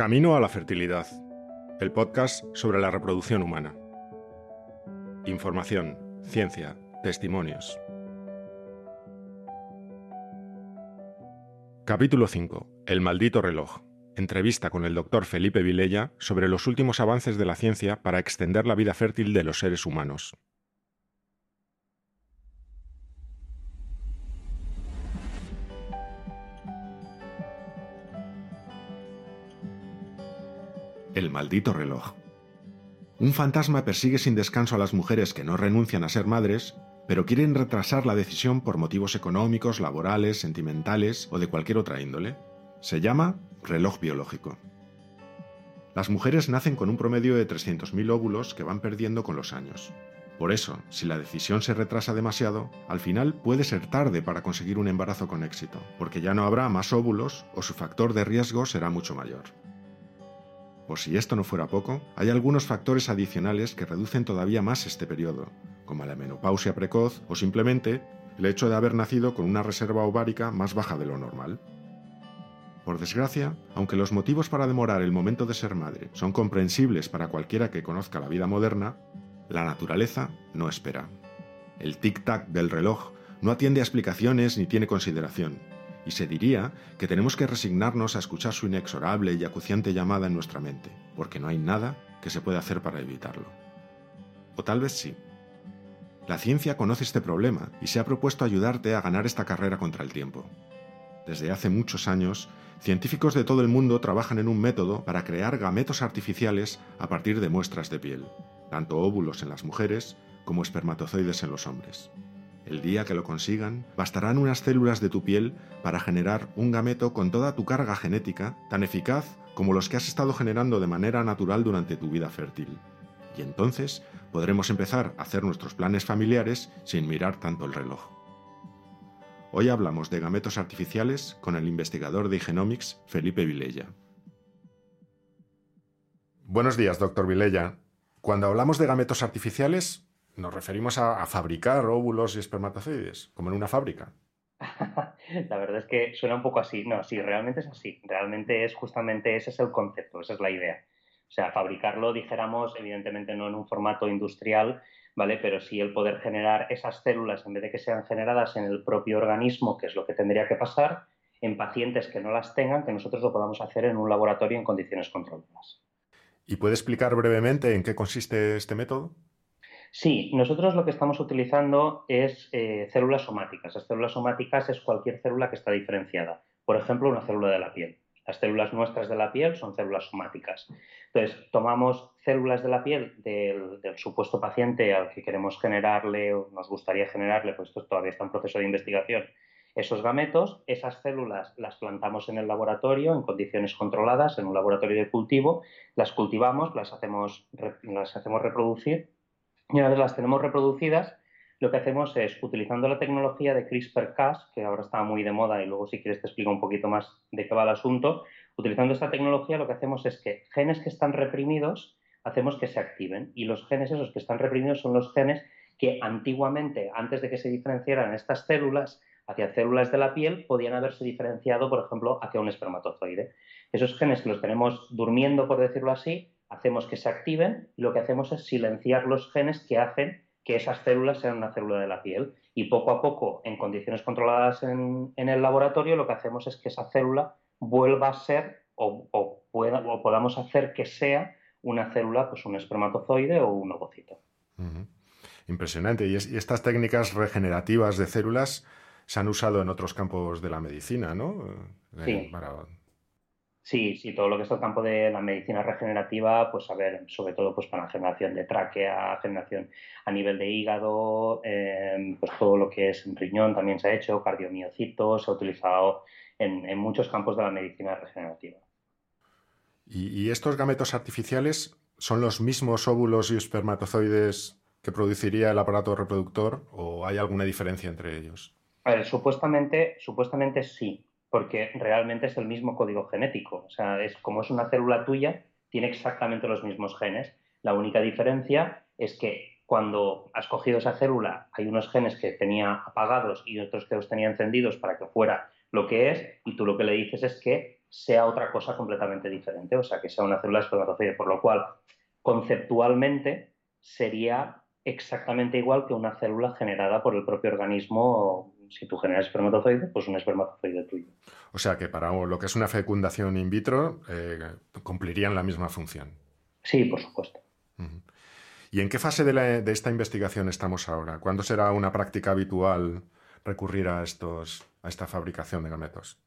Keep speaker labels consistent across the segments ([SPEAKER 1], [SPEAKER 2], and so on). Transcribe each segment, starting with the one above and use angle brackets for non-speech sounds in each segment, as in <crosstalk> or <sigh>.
[SPEAKER 1] Camino a la fertilidad, el podcast sobre la reproducción humana. Información, ciencia, testimonios. Capítulo 5. El maldito reloj. Entrevista con el doctor Felipe Vilella sobre los últimos avances de la ciencia para extender la vida fértil de los seres humanos. El maldito reloj. Un fantasma persigue sin descanso a las mujeres que no renuncian a ser madres, pero quieren retrasar la decisión por motivos económicos, laborales, sentimentales o de cualquier otra índole. Se llama reloj biológico. Las mujeres nacen con un promedio de 300.000 óvulos que van perdiendo con los años. Por eso, si la decisión se retrasa demasiado, al final puede ser tarde para conseguir un embarazo con éxito, porque ya no habrá más óvulos o su factor de riesgo será mucho mayor. Por si esto no fuera poco, hay algunos factores adicionales que reducen todavía más este periodo, como la menopausia precoz o simplemente el hecho de haber nacido con una reserva ovárica más baja de lo normal. Por desgracia, aunque los motivos para demorar el momento de ser madre son comprensibles para cualquiera que conozca la vida moderna, la naturaleza no espera. El tic-tac del reloj no atiende a explicaciones ni tiene consideración, y se diría que tenemos que resignarnos a escuchar su inexorable y acuciante llamada en nuestra mente, porque no hay nada que se pueda hacer para evitarlo. O tal vez sí. La ciencia conoce este problema y se ha propuesto ayudarte a ganar esta carrera contra el tiempo. Desde hace muchos años, científicos de todo el mundo trabajan en un método para crear gametos artificiales a partir de muestras de piel, tanto óvulos en las mujeres como espermatozoides en los hombres. El día que lo consigan, bastarán unas células de tu piel para generar un gameto con toda tu carga genética, tan eficaz como los que has estado generando de manera natural durante tu vida fértil. Y entonces podremos empezar a hacer nuestros planes familiares sin mirar tanto el reloj. Hoy hablamos de gametos artificiales con el investigador de Genomics, Felipe Vilella. Buenos días, doctor Vilella. Cuando hablamos de gametos artificiales, nos referimos a, fabricar óvulos y espermatozoides, como en una fábrica. <laughs>
[SPEAKER 2] la verdad es que suena un poco así. No, sí, realmente es así. Realmente es justamente ese es el concepto, esa es la idea. O sea, fabricarlo, dijéramos, evidentemente no en un formato industrial, ¿vale? Pero sí el poder generar esas células, en vez de que sean generadas en el propio organismo, que es lo que tendría que pasar, en pacientes que no las tengan, que nosotros lo podamos hacer en un laboratorio en condiciones controladas.
[SPEAKER 1] ¿Y puede explicar brevemente en qué consiste este método?
[SPEAKER 2] Sí, nosotros lo que estamos utilizando es eh, células somáticas. Las células somáticas es cualquier célula que está diferenciada. Por ejemplo, una célula de la piel. Las células nuestras de la piel son células somáticas. Entonces, tomamos células de la piel del, supuesto paciente al que queremos generarle o nos gustaría generarle, pues esto todavía está en proceso de investigación, esos gametos, esas células las plantamos en el laboratorio en condiciones controladas, en un laboratorio de cultivo, las cultivamos, las hacemos, las hacemos reproducir y una vez las tenemos reproducidas, lo que hacemos es, utilizando la tecnología de CRISPR-Cas, que ahora está muy de moda y luego si quieres te explico un poquito más de qué va el asunto, utilizando esta tecnología lo que hacemos es que genes que están reprimidos hacemos que se activen y los genes esos que están reprimidos son los genes que antiguamente, antes de que se diferenciaran estas células hacia células de la piel, podían haberse diferenciado, por ejemplo, hacia un espermatozoide. Esos genes que los tenemos durmiendo, por decirlo así, hacemos que se activen y lo que hacemos es silenciar los genes que hacen que esas células sean una célula de la piel. Y poco a poco, en condiciones controladas en, el laboratorio, lo que hacemos es que esa célula vuelva a ser o, pueda, o podamos hacer que sea una célula, pues un espermatozoide o un ovocito.
[SPEAKER 1] Impresionante. Y, estas técnicas regenerativas de células se han usado en otros campos de la medicina, ¿no?
[SPEAKER 2] Sí. Eh, Sí, sí, todo lo que es el campo de la medicina regenerativa, pues a ver, sobre todo pues para la generación de tráquea, generación a nivel de hígado, em, pues todo lo que es riñón también se ha hecho, cardiomiocitos, se ha utilizado en, muchos campos de la medicina regenerativa.
[SPEAKER 1] ¿Y, estos gametos artificiales son los mismos óvulos y espermatozoides que produciría el aparato reproductor o hay alguna diferencia entre ellos?
[SPEAKER 2] A ver, supuestamente, supuestamente sí porque realmente es el mismo código genético. O sea, es como es una célula tuya, tiene exactamente los mismos genes. La única diferencia es que cuando has cogido esa célula hay unos genes que tenía apagados y otros que los tenía encendidos para que fuera lo que es y tú lo que le dices es que sea otra cosa completamente diferente, o sea, que sea una célula espermatozoide, por lo cual conceptualmente sería exactamente igual que una célula generada por el propio organismo. Si tú generas espermatozoide, pues un espermatozoide tuyo.
[SPEAKER 1] O sea que para lo que es una fecundación in vitro, eh, cumplirían la misma función.
[SPEAKER 2] Sí, por supuesto.
[SPEAKER 1] ¿Y en qué fase de, de, esta investigación estamos ahora? ¿Cuándo será una práctica habitual recurrir a, estos, a esta fabricación de gametos?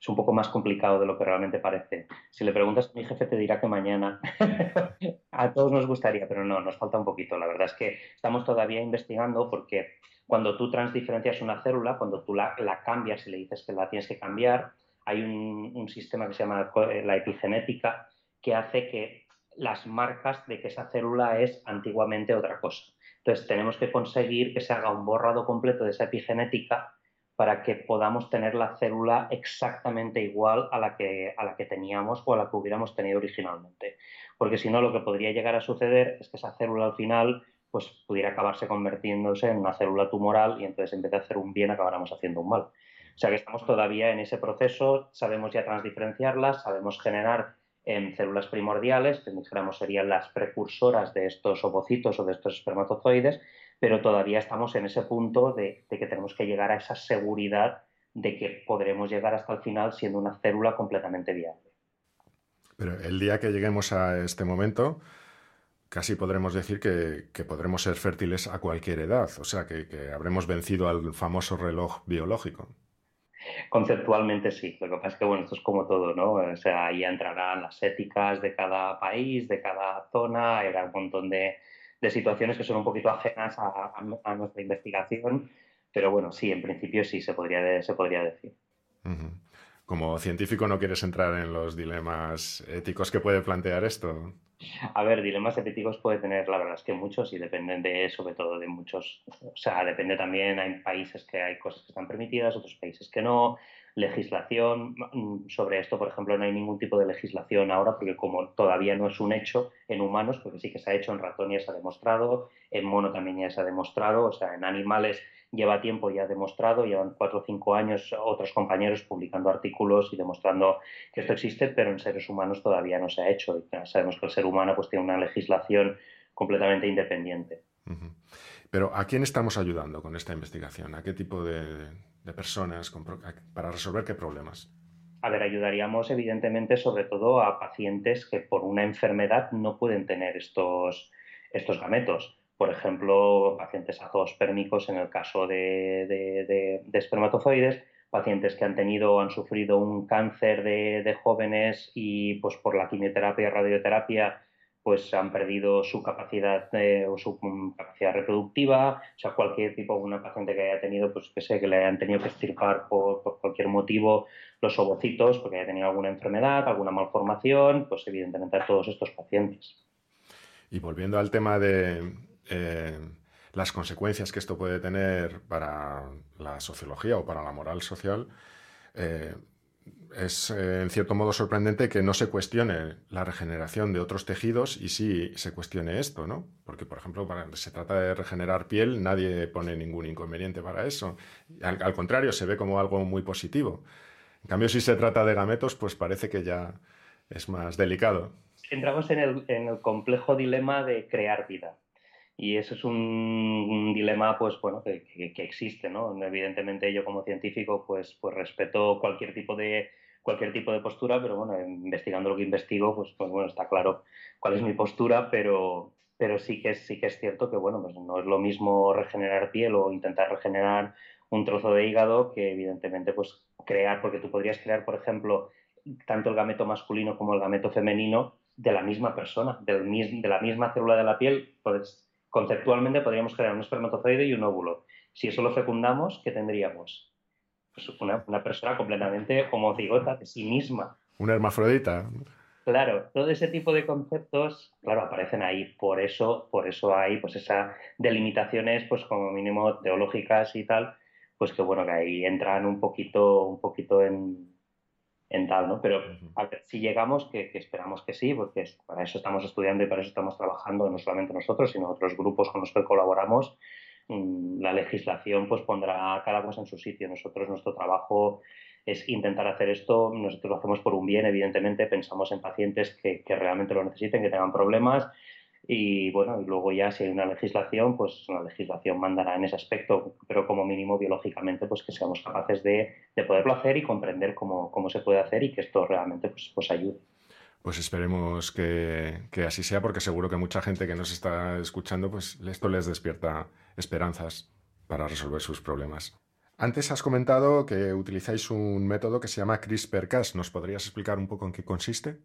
[SPEAKER 2] Es un poco más complicado de lo que realmente parece. Si le preguntas a mi jefe te dirá que mañana. <laughs> a todos nos gustaría, pero no, nos falta un poquito. La verdad es que estamos todavía investigando porque cuando tú transdiferencias una célula, cuando tú la, cambias y le dices que la tienes que cambiar, hay un, un, sistema que se llama la epigenética que hace que las marcas de que esa célula es antiguamente otra cosa. Entonces tenemos que conseguir que se haga un borrado completo de esa epigenética para que podamos tener la célula exactamente igual a la, que, a la que teníamos o a la que hubiéramos tenido originalmente. Porque si no, lo que podría llegar a suceder es que esa célula al final pues, pudiera acabarse convirtiéndose en una célula tumoral y entonces en vez de hacer un bien acabáramos haciendo un mal. O sea que estamos todavía en ese proceso, sabemos ya transdiferenciarlas, sabemos generar en células primordiales, que dijéramos serían las precursoras de estos ovocitos o de estos espermatozoides, pero todavía estamos en ese punto de, que tenemos que llegar a esa seguridad de que podremos llegar hasta el final siendo una célula completamente viable.
[SPEAKER 1] Pero el día que lleguemos a este momento, casi podremos decir que, podremos ser fértiles a cualquier edad, o sea, que, habremos vencido al famoso reloj biológico.
[SPEAKER 2] Conceptualmente sí, lo que pasa es que bueno, esto es como todo, ¿no? O sea, ahí entrarán las éticas de cada país, de cada zona, hay un montón de, de situaciones que son un poquito ajenas a, nuestra investigación, pero bueno, sí, en principio sí se podría, se podría decir.
[SPEAKER 1] Como científico no quieres entrar en los dilemas éticos que puede plantear esto.
[SPEAKER 2] A ver, dilemas éticos puede tener, la verdad es que muchos y dependen de, sobre todo de muchos, o sea, depende también, hay países que hay cosas que están permitidas, otros países que no, legislación mm, sobre esto, por ejemplo, no hay ningún tipo de legislación ahora, porque como todavía no es un hecho en humanos, porque sí que se ha hecho en ratón ya se ha demostrado, en mono también ya se ha demostrado, o sea, en animales lleva tiempo ya demostrado, llevan cuatro o cinco años otros compañeros publicando artículos y demostrando que esto existe, pero en seres humanos todavía no se ha hecho. Y sabemos que el ser humano pues, tiene una legislación completamente independiente.
[SPEAKER 1] Pero ¿a quién estamos ayudando con esta investigación? ¿A qué tipo de, de personas para resolver qué problemas?
[SPEAKER 2] A ver, ayudaríamos evidentemente sobre todo a pacientes que por una enfermedad no pueden tener estos, estos gametos. Por ejemplo, pacientes azoospermicos en el caso de, de, de, espermatozoides, pacientes que han tenido, han sufrido un cáncer de, jóvenes y pues por la quimioterapia y radioterapia pues han perdido su capacidad o su mm, capacidad reproductiva, o sea, cualquier tipo, una paciente que haya tenido, pues que sé, que le hayan tenido que extirpar por, cualquier motivo los ovocitos, porque haya tenido alguna enfermedad, alguna malformación, pues evidentemente a todos estos pacientes.
[SPEAKER 1] Y volviendo al tema de eh, las consecuencias que esto puede tener para la sociología o para la moral social, eh, es eh, en cierto modo sorprendente que no se cuestione la regeneración de otros tejidos y sí se cuestione esto, ¿no? Porque, por ejemplo, cuando se trata de regenerar piel, nadie pone ningún inconveniente para eso. Al, contrario, se ve como algo muy positivo. En cambio, si se trata de gametos, pues parece que ya es más delicado.
[SPEAKER 2] Entramos en el, complejo dilema de crear vida. Y eso es un, dilema, pues bueno, que, que, existe, ¿no? Evidentemente yo como científico, pues, pues respeto cualquier tipo de cualquier tipo de postura, pero bueno, investigando lo que investigo, pues, pues bueno, está claro cuál es mi postura, pero, pero sí, que sí que es cierto que bueno, pues no es lo mismo regenerar piel o intentar regenerar un trozo de hígado que evidentemente pues crear, porque tú podrías crear, por ejemplo, tanto el gameto masculino como el gameto femenino de la misma persona, del, de la misma célula de la piel, pues conceptualmente podríamos crear un espermatozoide y un óvulo. Si eso lo fecundamos, ¿qué tendríamos? Pues una, una, persona completamente homocigota de sí misma.
[SPEAKER 1] Una hermafrodita.
[SPEAKER 2] Claro, todo ese tipo de conceptos, claro, aparecen ahí. Por eso, por eso hay pues esas delimitaciones, pues como mínimo teológicas y tal, pues que bueno, que ahí entran un poquito, un poquito en, en tal, ¿no? Pero a ver, si llegamos, que, que, esperamos que sí, porque para eso estamos estudiando y para eso estamos trabajando, no solamente nosotros, sino otros grupos con los que colaboramos, la legislación pues pondrá cada cosa en su sitio. Nosotros, nuestro trabajo es intentar hacer esto. Nosotros lo hacemos por un bien, evidentemente, pensamos en pacientes que, que realmente lo necesiten, que tengan problemas y bueno, y luego ya si hay una legislación, pues la legislación mandará en ese aspecto, pero como mínimo biológicamente, pues que seamos capaces de, de poderlo hacer y comprender cómo, cómo, se puede hacer y que esto realmente pues, pues ayude.
[SPEAKER 1] Pues esperemos que, que, así sea, porque seguro que mucha gente que nos está escuchando, pues esto les despierta esperanzas para resolver sus problemas. Antes has comentado que utilizáis un método que se llama CRISPR-Cas. ¿Nos podrías explicar un poco en qué consiste?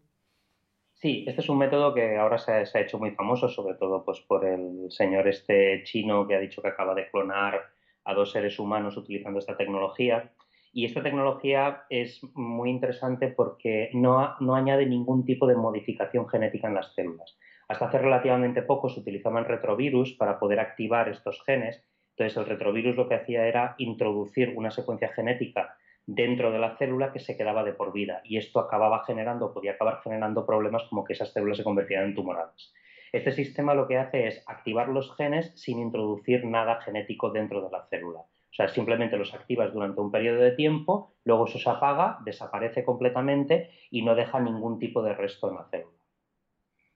[SPEAKER 2] Sí, este es un método que ahora se ha, se ha, hecho muy famoso, sobre todo pues, por el señor este chino que ha dicho que acaba de clonar a dos seres humanos utilizando esta tecnología. Y esta tecnología es muy interesante porque no, no añade ningún tipo de modificación genética en las células. Hasta hace relativamente poco se utilizaban retrovirus para poder activar estos genes. Entonces el retrovirus lo que hacía era introducir una secuencia genética dentro de la célula que se quedaba de por vida y esto acababa generando, podía acabar generando problemas como que esas células se convertían en tumorales. Este sistema lo que hace es activar los genes sin introducir nada genético dentro de la célula. O sea, simplemente los activas durante un periodo de tiempo, luego eso se apaga, desaparece completamente y no deja ningún tipo de resto en la célula.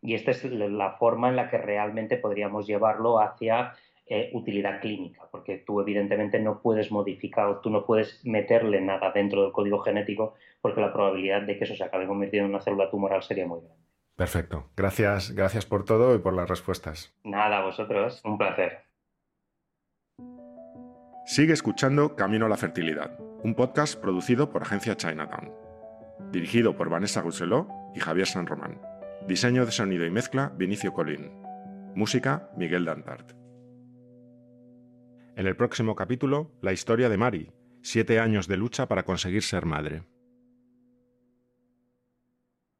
[SPEAKER 2] Y esta es la forma en la que realmente podríamos llevarlo hacia eh, utilidad clínica, porque tú evidentemente no puedes modificar, tú no puedes meterle nada dentro del código genético, porque la probabilidad de que eso se acabe convirtiendo en una célula tumoral sería muy grande.
[SPEAKER 1] Perfecto. Gracias, gracias por todo y por las respuestas.
[SPEAKER 2] Nada, vosotros. Un placer.
[SPEAKER 1] Sigue escuchando Camino a la Fertilidad, un podcast producido por Agencia Chinatown. Dirigido por Vanessa Rousselot y Javier San Román. Diseño de sonido y mezcla Vinicio Colín. Música Miguel Dantart. En el próximo capítulo, la historia de Mari, siete años de lucha para conseguir ser madre.